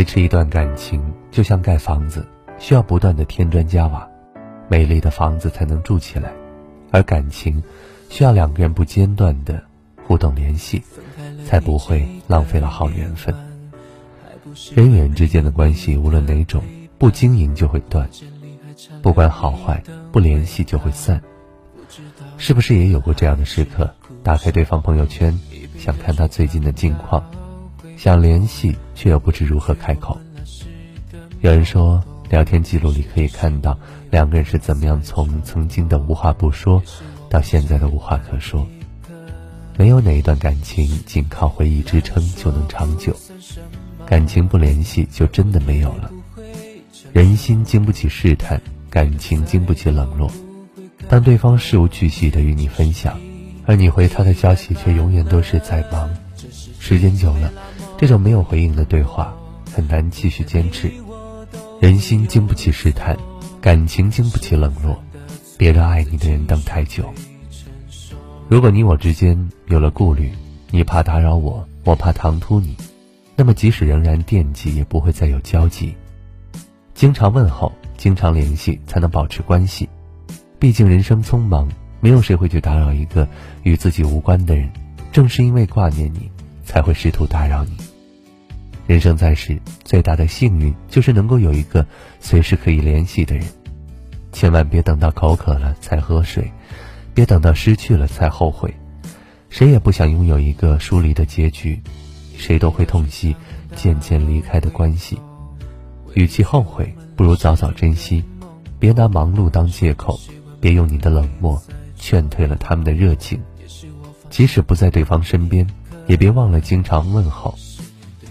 维持一段感情就像盖房子，需要不断的添砖加瓦，美丽的房子才能住起来；而感情，需要两个人不间断的互动联系，才不会浪费了好缘分。人与人之间的关系，无论哪种，不经营就会断，不管好坏，不联系就会散。是不是也有过这样的时刻？打开对方朋友圈，想看他最近的近况。想联系，却又不知如何开口。有人说，聊天记录里可以看到两个人是怎么样从曾经的无话不说，到现在的无话可说。没有哪一段感情仅靠回忆支撑就能长久，感情不联系就真的没有了。人心经不起试探，感情经不起冷落。当对方事无巨细的与你分享，而你回他的消息却永远都是在忙，时间久了。这种没有回应的对话很难继续坚持，人心经不起试探，感情经不起冷落，别让爱你的人等太久。如果你我之间有了顾虑，你怕打扰我，我怕唐突你，那么即使仍然惦记，也不会再有交集。经常问候，经常联系，才能保持关系。毕竟人生匆忙，没有谁会去打扰一个与自己无关的人。正是因为挂念你，才会试图打扰你。人生在世，最大的幸运就是能够有一个随时可以联系的人。千万别等到口渴了才喝水，别等到失去了才后悔。谁也不想拥有一个疏离的结局，谁都会痛惜渐渐离开的关系。与其后悔，不如早早珍惜。别拿忙碌当借口，别用你的冷漠劝退了他们的热情。即使不在对方身边，也别忘了经常问候。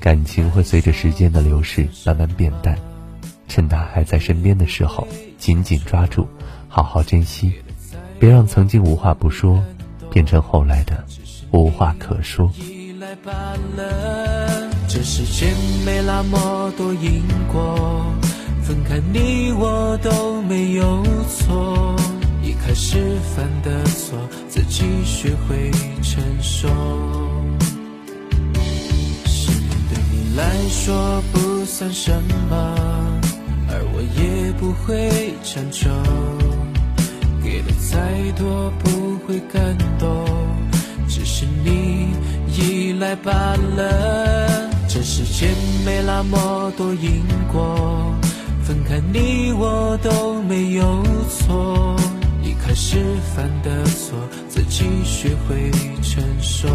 感情会随着时间的流逝慢慢变淡，趁他还在身边的时候，紧紧抓住，好好珍惜，别让曾经无话不说，变成后来的无话可说。这世间没那么多因果，分开你我都没有错，一开始犯的错，自己学会承受。来说不算什么，而我也不会强求，给的再多不会感动，只是你依赖罢了。这世间没那么多因果，分开你我都没有错，一开始犯的错，自己学会承受。